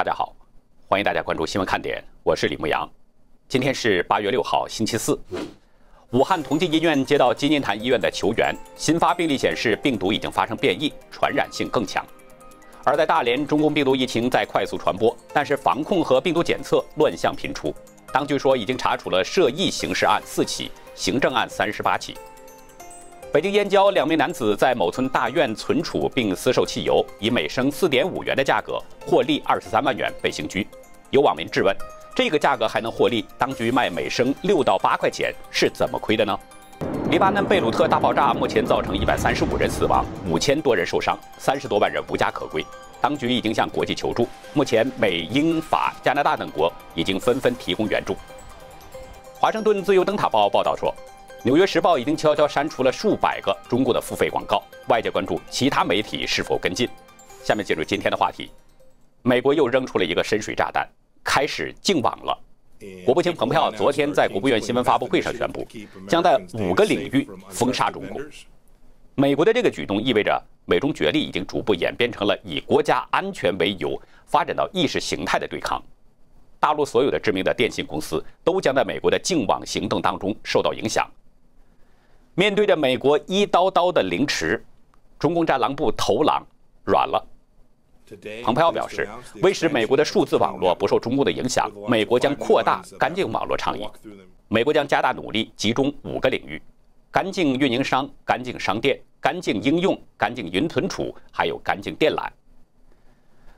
大家好，欢迎大家关注新闻看点，我是李牧阳。今天是八月六号，星期四。武汉同济医院接到金银潭医院的求援，新发病例显示病毒已经发生变异，传染性更强。而在大连，中共病毒疫情在快速传播，但是防控和病毒检测乱象频出。当局说已经查处了涉疫刑事案四起，行政案三十八起。北京燕郊两名男子在某村大院存储并私售汽油，以每升四点五元的价格获利二十三万元，被刑拘。有网民质问：这个价格还能获利？当局卖每升六到八块钱是怎么亏的呢？黎巴嫩贝鲁特大爆炸目前造成一百三十五人死亡，五千多人受伤，三十多万人无家可归。当局已经向国际求助，目前美、英、法、加拿大等国已经纷纷提供援助。华盛顿自由灯塔报报道说。《纽约时报》已经悄悄删除了数百个中国的付费广告，外界关注其他媒体是否跟进。下面进入今天的话题，美国又扔出了一个深水炸弹，开始净网了。国务卿蓬佩奥昨天在国务院新闻发布会上宣布，将在五个领域封杀中国。美国的这个举动意味着美中角力已经逐步演变成了以国家安全为由，发展到意识形态的对抗。大陆所有的知名的电信公司都将在美国的净网行动当中受到影响。面对着美国一刀刀的凌迟，中共战狼部头狼软了。蓬佩奥表示，为使美国的数字网络不受中共的影响，美国将扩大干净网络倡议。美国将加大努力，集中五个领域：干净运营商、干净商店、干净应用、干净云存储，还有干净电缆。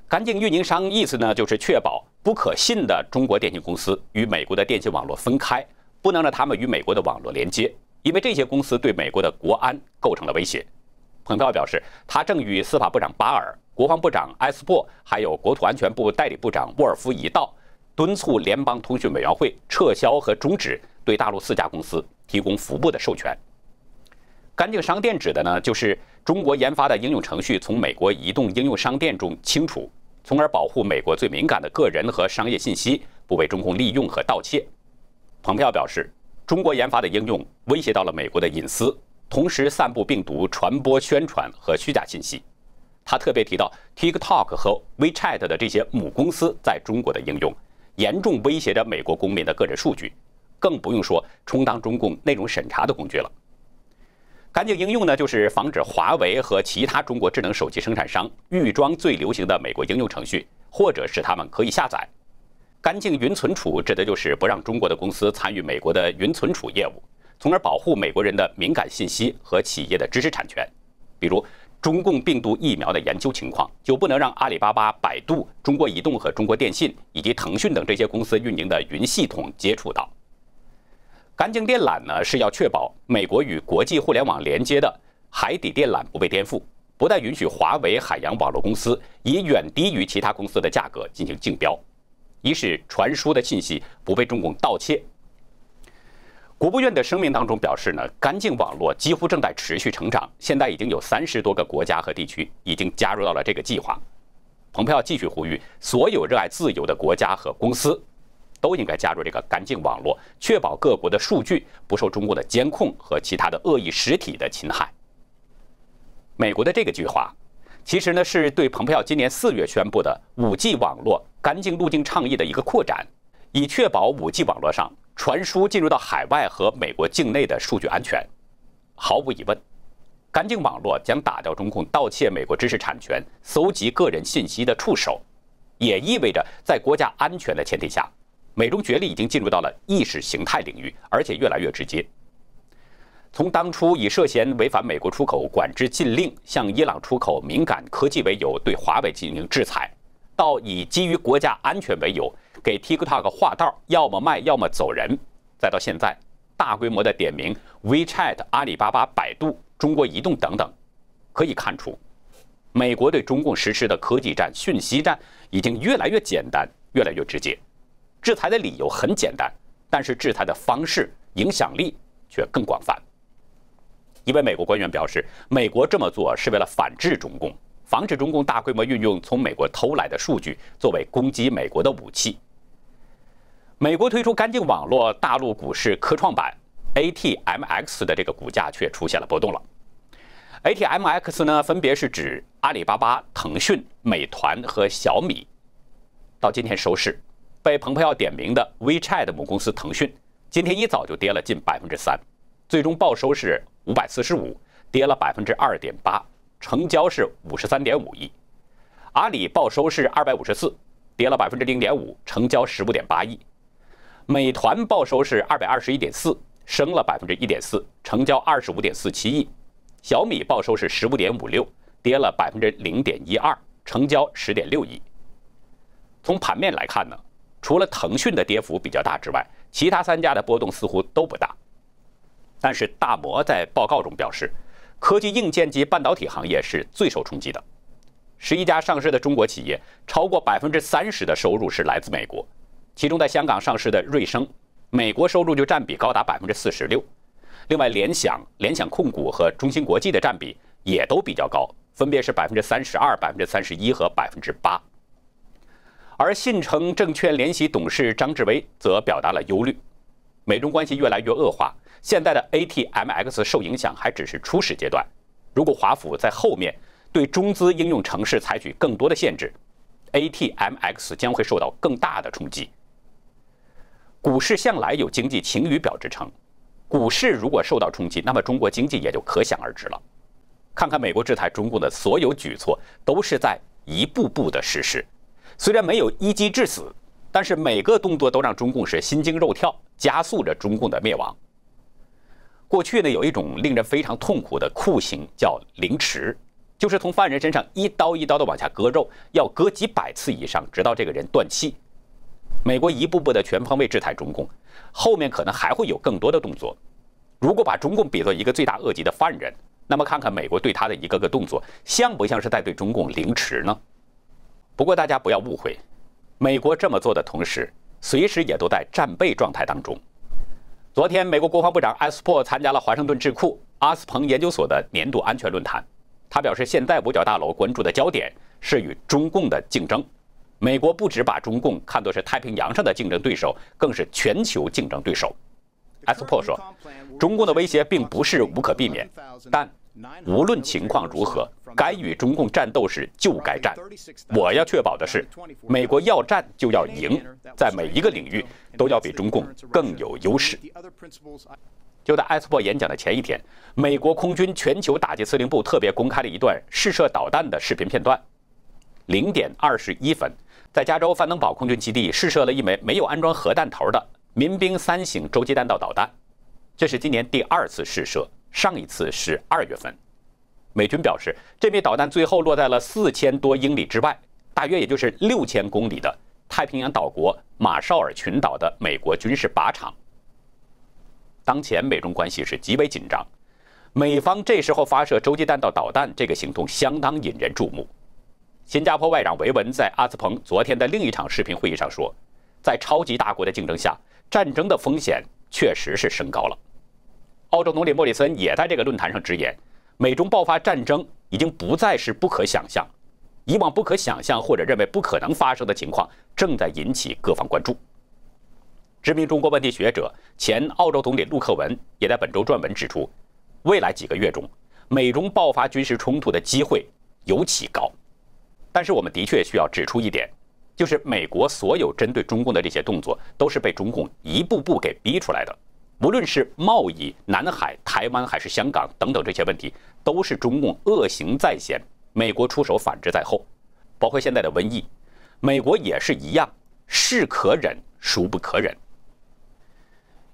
干净运营商意思呢，就是确保不可信的中国电信公司与美国的电信网络分开，不能让他们与美国的网络连接。因为这些公司对美国的国安构成了威胁，蓬佩奥表示，他正与司法部长巴尔、国防部长埃斯珀，还有国土安全部代理部长沃尔夫一道，敦促联邦通讯委员会撤销和终止对大陆四家公司提供服务的授权。干净商店指的呢，就是中国研发的应用程序从美国移动应用商店中清除，从而保护美国最敏感的个人和商业信息不被中共利用和盗窃。蓬佩奥表示。中国研发的应用威胁到了美国的隐私，同时散布病毒、传播宣传和虚假信息。他特别提到 TikTok 和 WeChat 的这些母公司在中国的应用，严重威胁着美国公民的个人数据，更不用说充当中共内容审查的工具了。干净应用呢，就是防止华为和其他中国智能手机生产商预装最流行的美国应用程序，或者使他们可以下载。干净云存储指的就是不让中国的公司参与美国的云存储业务，从而保护美国人的敏感信息和企业的知识产权。比如，中共病毒疫苗的研究情况，就不能让阿里巴巴、百度、中国移动和中国电信以及腾讯等这些公司运营的云系统接触到。干净电缆呢，是要确保美国与国际互联网连接的海底电缆不被颠覆，不再允许华为海洋网络公司以远低于其他公司的价格进行竞标。一是传输的信息不被中共盗窃。国务院的声明当中表示呢，干净网络几乎正在持续成长，现在已经有三十多个国家和地区已经加入到了这个计划。蓬佩奥继续呼吁，所有热爱自由的国家和公司都应该加入这个干净网络，确保各国的数据不受中国的监控和其他的恶意实体的侵害。美国的这个计划。其实呢，是对蓬佩奥今年四月宣布的五 G 网络干净路径倡议的一个扩展，以确保五 G 网络上传输进入到海外和美国境内的数据安全。毫无疑问，干净网络将打掉中共盗窃美国知识产权、搜集个人信息的触手，也意味着在国家安全的前提下，美中角力已经进入到了意识形态领域，而且越来越直接。从当初以涉嫌违反美国出口管制禁令向伊朗出口敏感科技为由对华为进行制裁，到以基于国家安全为由给 TikTok 画道，要么卖要么走人，再到现在大规模的点名 WeChat、阿里巴巴、百度、中国移动等等，可以看出，美国对中共实施的科技战、讯息战已经越来越简单、越来越直接。制裁的理由很简单，但是制裁的方式、影响力却更广泛。一位美国官员表示，美国这么做是为了反制中共，防止中共大规模运用从美国偷来的数据作为攻击美国的武器。美国推出干净网络，大陆股市科创板 ATMX 的这个股价却出现了波动了。ATMX 呢，分别是指阿里巴巴、腾讯、美团和小米。到今天收市，被蓬佩奥点名的 WeChat 母公司腾讯，今天一早就跌了近百分之三，最终报收是五百四十五，跌了百分之二点八，成交是五十三点五亿。阿里报收是二百五十四，跌了百分之零点五，成交十五点八亿。美团报收是二百二十一点四，升了百分之一点四，成交二十五点四七亿。小米报收是十五点五六，跌了百分之零点一二，成交十点六亿。从盘面来看呢，除了腾讯的跌幅比较大之外，其他三家的波动似乎都不大。但是大摩在报告中表示，科技硬件及半导体行业是最受冲击的。十一家上市的中国企业，超过百分之三十的收入是来自美国，其中在香港上市的瑞声，美国收入就占比高达百分之四十六。另外，联想、联想控股和中芯国际的占比也都比较高，分别是百分之三十二、百分之三十一和百分之八。而信诚证券联席董事张志威则表达了忧虑：美中关系越来越恶化，现在的 ATMX 受影响还只是初始阶段，如果华府在后面。对中资应用城市采取更多的限制，ATMX 将会受到更大的冲击。股市向来有经济晴雨表之称，股市如果受到冲击，那么中国经济也就可想而知了。看看美国制裁中共的所有举措，都是在一步步的实施，虽然没有一击致死，但是每个动作都让中共是心惊肉跳，加速着中共的灭亡。过去呢，有一种令人非常痛苦的酷刑，叫凌迟。就是从犯人身上一刀一刀的往下割肉，要割几百次以上，直到这个人断气。美国一步步的全方位制裁中共，后面可能还会有更多的动作。如果把中共比作一个罪大恶极的犯人，那么看看美国对他的一个个动作，像不像是在对中共凌迟呢？不过大家不要误会，美国这么做的同时，随时也都在战备状态当中。昨天，美国国防部长埃斯珀参加了华盛顿智库阿斯彭研究所的年度安全论坛。他表示，现在五角大楼关注的焦点是与中共的竞争。美国不只把中共看作是太平洋上的竞争对手，更是全球竞争对手。埃斯珀说：“中共的威胁并不是无可避免，但无论情况如何，该与中共战斗时就该战。我要确保的是，美国要战就要赢，在每一个领域都要比中共更有优势。”就在埃斯珀演讲的前一天，美国空军全球打击司令部特别公开了一段试射导弹的视频片段。零点二十一分，在加州范登堡空军基地试射了一枚没有安装核弹头的民兵三型洲际弹道导弹，这是今年第二次试射，上一次是二月份。美军表示，这枚导弹最后落在了四千多英里之外，大约也就是六千公里的太平洋岛国马绍尔群岛的美国军事靶场。当前美中关系是极为紧张，美方这时候发射洲际弹道导弹，这个行动相当引人注目。新加坡外长维文在阿斯彭昨天的另一场视频会议上说，在超级大国的竞争下，战争的风险确实是升高了。澳洲总理莫里森也在这个论坛上直言，美中爆发战争已经不再是不可想象，以往不可想象或者认为不可能发生的情况正在引起各方关注。知名中国问题学者、前澳洲总理陆克文也在本周撰文指出，未来几个月中，美中爆发军事冲突的机会尤其高。但是，我们的确需要指出一点，就是美国所有针对中共的这些动作，都是被中共一步步给逼出来的。无论是贸易、南海、台湾还是香港等等这些问题，都是中共恶行在先，美国出手反制在后。包括现在的瘟疫，美国也是一样，是可忍，孰不可忍。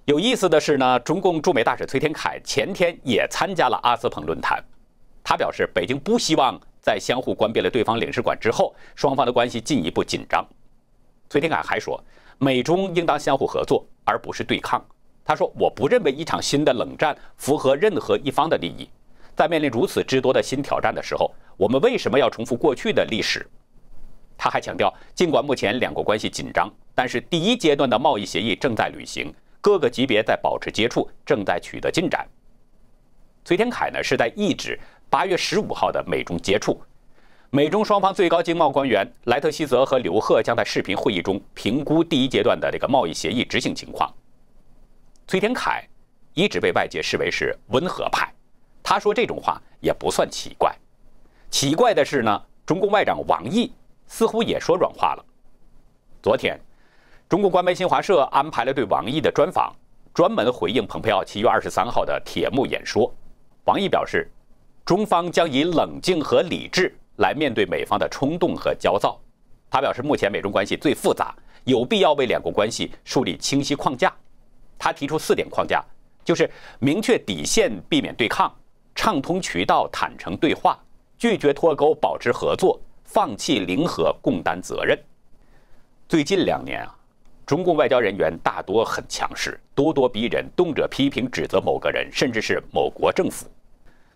有意思的是呢，中共驻美大使崔天凯前天也参加了阿斯彭论坛。他表示，北京不希望在相互关闭了对方领事馆之后，双方的关系进一步紧张。崔天凯还说，美中应当相互合作，而不是对抗。他说：“我不认为一场新的冷战符合任何一方的利益。在面临如此之多的新挑战的时候，我们为什么要重复过去的历史？”他还强调，尽管目前两国关系紧张，但是第一阶段的贸易协议正在履行。各个级别在保持接触，正在取得进展。崔天凯呢是在意指八月十五号的美中接触，美中双方最高经贸官员莱特希泽和刘鹤将在视频会议中评估第一阶段的这个贸易协议执行情况。崔天凯一直被外界视为是温和派，他说这种话也不算奇怪。奇怪的是呢，中共外长王毅似乎也说软话了。昨天，中国官媒新华社安排了对王毅的专访，专门回应蓬佩奥七月二十三号的铁幕演说。王毅表示，中方将以冷静和理智来面对美方的冲动和焦躁。他表示，目前美中关系最复杂，有必要为两国关系树立清晰框架。他提出四点框架，就是明确底线，避免对抗；畅通渠道，坦诚对话；拒绝脱钩，保持合作；放弃零和，共担责任。最近两年啊，中共外交人员大多很强势，咄咄逼人，动辄批评指责某个人，甚至是某国政府。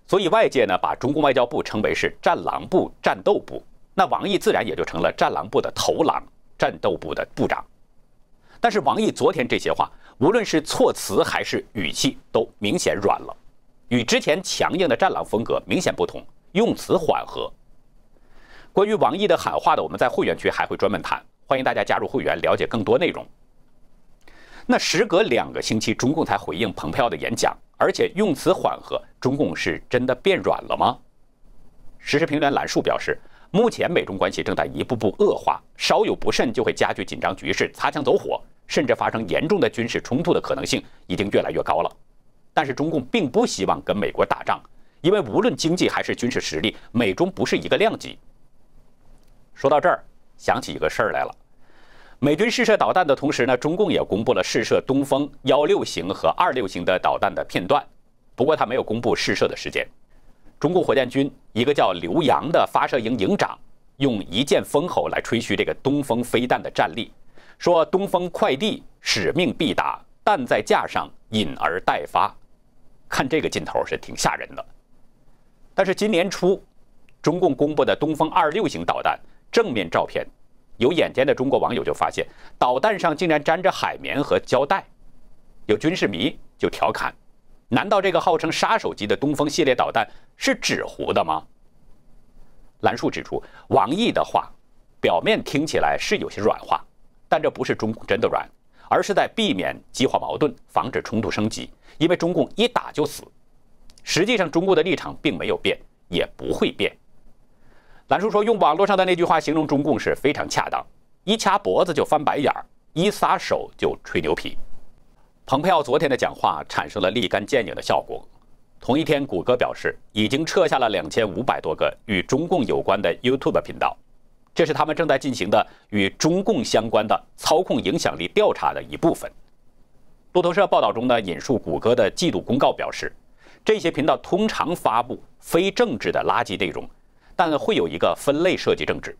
所以外界呢，把中共外交部称为是“战狼部”“战斗部”，那王毅自然也就成了“战狼部”的头狼，“战斗部”的部长。但是王毅昨天这些话，无论是措辞还是语气，都明显软了，与之前强硬的“战狼”风格明显不同，用词缓和。关于王毅的喊话的，我们在会员区还会专门谈。欢迎大家加入会员，了解更多内容。那时隔两个星期，中共才回应蓬佩奥的演讲，而且用词缓和，中共是真的变软了吗？时事评论员兰树表示，目前美中关系正在一步步恶化，稍有不慎就会加剧紧张局势，擦枪走火，甚至发生严重的军事冲突的可能性已经越来越高了。但是中共并不希望跟美国打仗，因为无论经济还是军事实力，美中不是一个量级。说到这儿，想起一个事儿来了。美军试射导弹的同时呢，中共也公布了试射东风幺六型和二六型的导弹的片段，不过他没有公布试射的时间。中共火箭军一个叫刘洋的发射营营长用一剑封喉来吹嘘这个东风飞弹的战力，说东风快递使命必达，弹在架上，引而待发。看这个劲头是挺吓人的。但是今年初，中共公布的东风二六型导弹正面照片。有眼尖的中国网友就发现，导弹上竟然粘着海绵和胶带。有军事迷就调侃：“难道这个号称杀手级的东风系列导弹是纸糊的吗？”兰树指出，王毅的话表面听起来是有些软化，但这不是中共真的软，而是在避免激化矛盾，防止冲突升级。因为中共一打就死。实际上，中共的立场并没有变，也不会变。兰叔说：“用网络上的那句话形容中共是非常恰当，一掐脖子就翻白眼儿，一撒手就吹牛皮。”蓬佩奥昨天的讲话产生了立竿见影的效果。同一天，谷歌表示已经撤下了两千五百多个与中共有关的 YouTube 频道，这是他们正在进行的与中共相关的操控影响力调查的一部分。路透社报道中呢，引述谷歌的季度公告表示，这些频道通常发布非政治的垃圾内容。但会有一个分类涉及政治。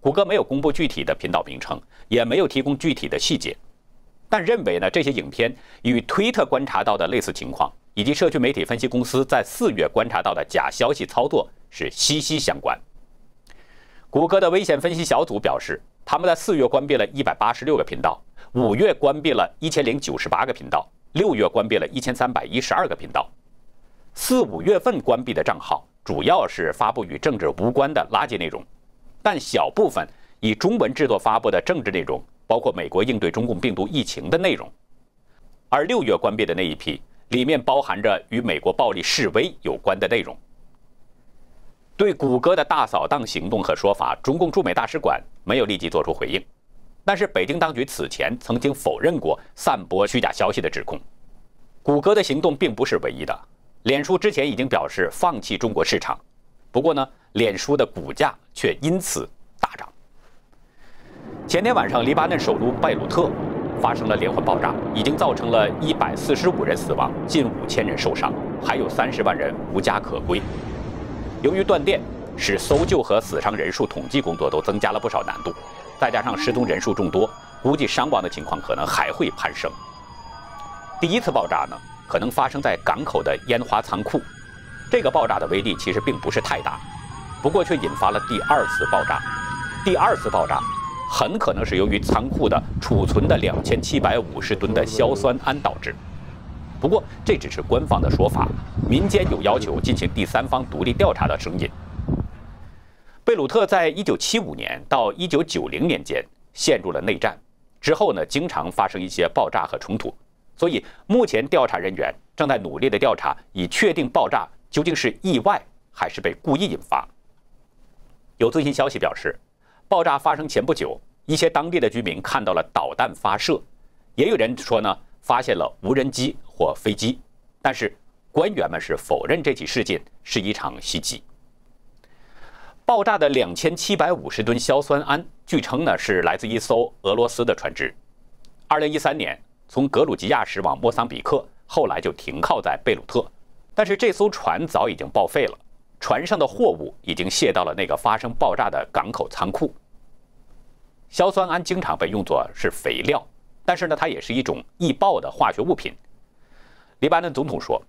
谷歌没有公布具体的频道名称，也没有提供具体的细节，但认为呢这些影片与推特观察到的类似情况，以及社区媒体分析公司在四月观察到的假消息操作是息息相关。谷歌的危险分析小组表示，他们在四月关闭了一百八十六个频道，五月关闭了一千零九十八个频道，六月关闭了一千三百一十二个频道。四五月份关闭的账号。主要是发布与政治无关的垃圾内容，但小部分以中文制作发布的政治内容，包括美国应对中共病毒疫情的内容。而六月关闭的那一批，里面包含着与美国暴力示威有关的内容。对谷歌的大扫荡行动和说法，中共驻美大使馆没有立即做出回应，但是北京当局此前曾经否认过散播虚假消息的指控。谷歌的行动并不是唯一的。脸书之前已经表示放弃中国市场，不过呢，脸书的股价却因此大涨。前天晚上，黎巴嫩首都贝鲁特发生了连环爆炸，已经造成了一百四十五人死亡，近五千人受伤，还有三十万人无家可归。由于断电，使搜救和死伤人数统计工作都增加了不少难度，再加上失踪人数众多，估计伤亡的情况可能还会攀升。第一次爆炸呢？可能发生在港口的烟花仓库，这个爆炸的威力其实并不是太大，不过却引发了第二次爆炸。第二次爆炸很可能是由于仓库的储存的两千七百五十吨的硝酸铵导致。不过这只是官方的说法，民间有要求进行第三方独立调查的声音。贝鲁特在一九七五年到一九九零年间陷入了内战，之后呢，经常发生一些爆炸和冲突。所以，目前调查人员正在努力的调查，以确定爆炸究竟是意外还是被故意引发。有最新消息表示，爆炸发生前不久，一些当地的居民看到了导弹发射，也有人说呢发现了无人机或飞机，但是官员们是否认这起事件是一场袭击。爆炸的两千七百五十吨硝酸铵，据称呢是来自一艘俄罗斯的船只。二零一三年从格鲁吉亚驶往莫桑比克，后来就停靠在贝鲁特，但是这艘船早已经报废了，船上的货物已经卸到了那个发生爆炸的港口仓库。硝酸铵经常被用作是肥料，但是呢，它也是一种易爆的化学物品。黎巴嫩总统说，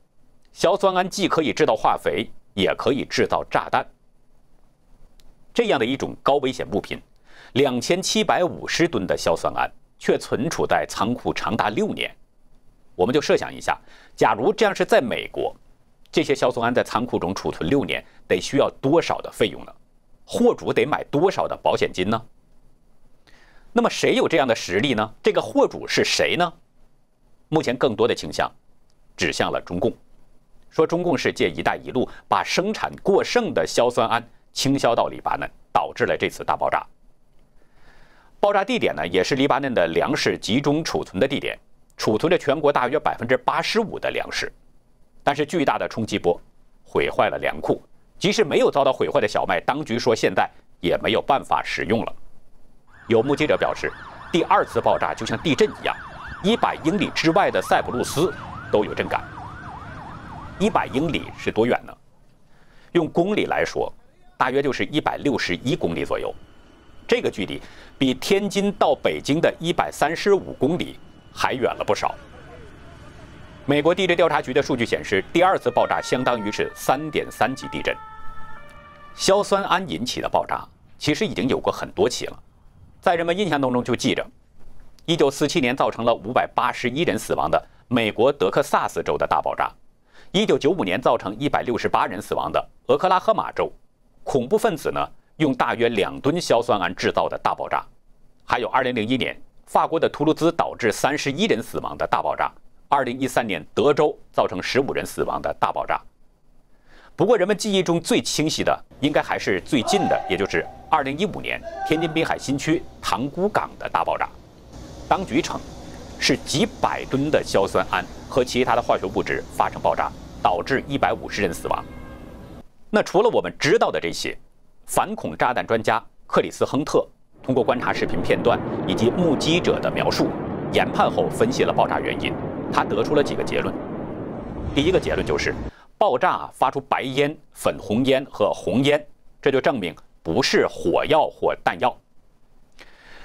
硝酸铵既可以制造化肥，也可以制造炸弹。这样的一种高危险物品，两千七百五十吨的硝酸铵却存储在仓库长达六年。我们就设想一下，假如这样是在美国，这些硝酸铵在仓库中储存六年，得需要多少的费用呢？货主得买多少的保险金呢？那么谁有这样的实力呢？这个货主是谁呢？目前更多的倾向指向了中共，说中共是借“一带一路”把生产过剩的硝酸铵。倾销到黎巴嫩，导致了这次大爆炸。爆炸地点呢，也是黎巴嫩的粮食集中储存的地点，储存着全国大约百分之八十五的粮食。但是巨大的冲击波毁坏了粮库，即使没有遭到毁坏的小麦，当局说现在也没有办法使用了。有目击者表示，第二次爆炸就像地震一样，一百英里之外的塞浦路斯都有震感。一百英里是多远呢？用公里来说。大约就是一百六十一公里左右，这个距离比天津到北京的一百三十五公里还远了不少。美国地质调查局的数据显示，第二次爆炸相当于是三点三级地震。硝酸铵引起的爆炸其实已经有过很多起了，在人们印象当中就记着，一九四七年造成了五百八十一人死亡的美国德克萨斯州的大爆炸，一九九五年造成一百六十八人死亡的俄克拉荷马州。恐怖分子呢用大约两吨硝酸铵制造的大爆炸，还有2001年法国的图卢兹导致31人死亡的大爆炸，2013年德州造成15人死亡的大爆炸。不过人们记忆中最清晰的应该还是最近的，也就是2015年天津滨海新区塘沽港的大爆炸。当局称是几百吨的硝酸铵和其他的化学物质发生爆炸，导致150人死亡。那除了我们知道的这些，反恐炸弹专家克里斯·亨特通过观察视频片段以及目击者的描述，研判后分析了爆炸原因。他得出了几个结论。第一个结论就是，爆炸发出白烟、粉红烟和红烟，这就证明不是火药或弹药。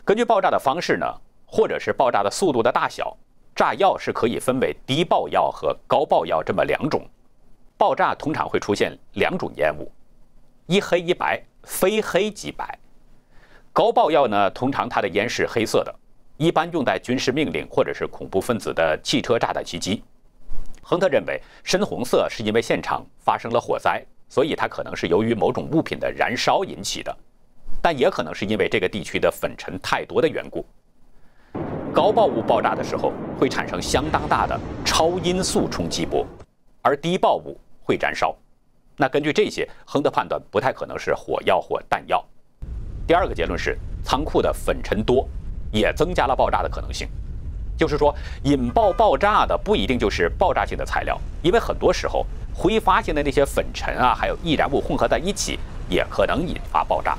根据爆炸的方式呢，或者是爆炸的速度的大小，炸药是可以分为低爆药和高爆药这么两种。爆炸通常会出现两种烟雾，一黑一白，非黑即白。高爆药呢，通常它的烟是黑色的，一般用在军事命令或者是恐怖分子的汽车炸弹袭击。亨特认为，深红色是因为现场发生了火灾，所以它可能是由于某种物品的燃烧引起的，但也可能是因为这个地区的粉尘太多的缘故。高爆物爆炸的时候会产生相当大的超音速冲击波，而低爆物。会燃烧，那根据这些，亨特判断不太可能是火药或弹药。第二个结论是，仓库的粉尘多，也增加了爆炸的可能性。就是说，引爆爆炸的不一定就是爆炸性的材料，因为很多时候挥发性的那些粉尘啊，还有易燃物混合在一起，也可能引发爆炸。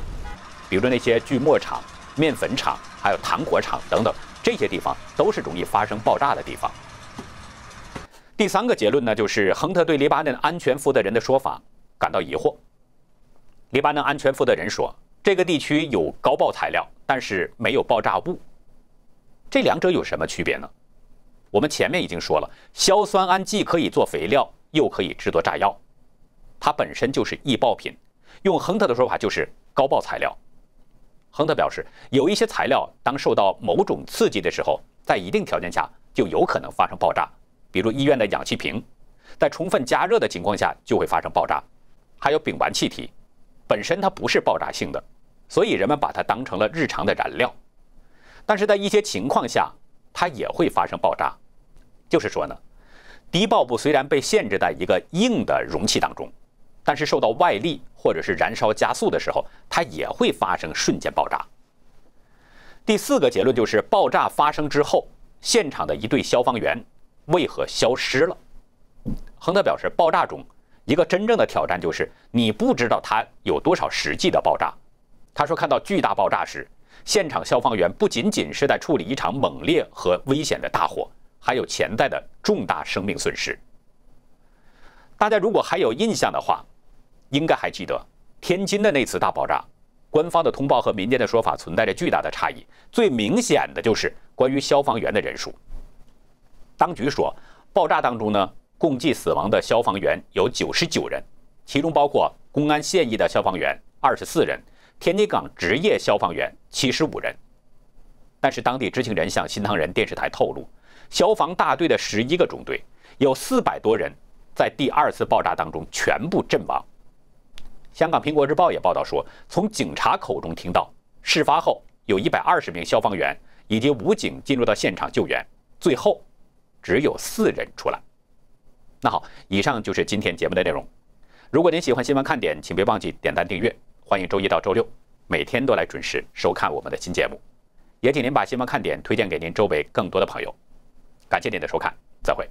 比如那些锯末厂、面粉厂、还有糖果厂等等，这些地方都是容易发生爆炸的地方。第三个结论呢，就是亨特对黎巴嫩安全负责人的说法感到疑惑。黎巴嫩安全负责人说，这个地区有高爆材料，但是没有爆炸物。这两者有什么区别呢？我们前面已经说了，硝酸铵既可以做肥料，又可以制作炸药，它本身就是易爆品。用亨特的说法，就是高爆材料。亨特表示，有一些材料当受到某种刺激的时候，在一定条件下就有可能发生爆炸。比如医院的氧气瓶，在充分加热的情况下就会发生爆炸。还有丙烷气体，本身它不是爆炸性的，所以人们把它当成了日常的燃料。但是在一些情况下，它也会发生爆炸。就是说呢，低爆物虽然被限制在一个硬的容器当中，但是受到外力或者是燃烧加速的时候，它也会发生瞬间爆炸。第四个结论就是爆炸发生之后，现场的一队消防员为何消失了？亨特表示，爆炸中一个真正的挑战就是你不知道它有多少实际的爆炸。他说，看到巨大爆炸时，现场消防员不仅仅是在处理一场猛烈和危险的大火，还有潜在的重大生命损失。大家如果还有印象的话，应该还记得天津的那次大爆炸，官方的通报和民间的说法存在着巨大的差异。最明显的就是关于消防员的人数。当局说，爆炸当中呢，共计死亡的消防员有九十九人，其中包括公安现役的消防员二十四人。天津港职业消防员七十五人，但是当地知情人向新唐人电视台透露，消防大队的十一个中队有四百多人在第二次爆炸当中全部阵亡。香港《苹果日报》也报道说，从警察口中听到，事发后有一百二十名消防员以及武警进入到现场救援，最后只有四人出来。那好，以上就是今天节目的内容。如果您喜欢新闻看点，请别忘记点赞订阅。欢迎周一到周六每天都来准时收看我们的新节目，也请您把新闻看点推荐给您周围更多的朋友。感谢您的收看，再会。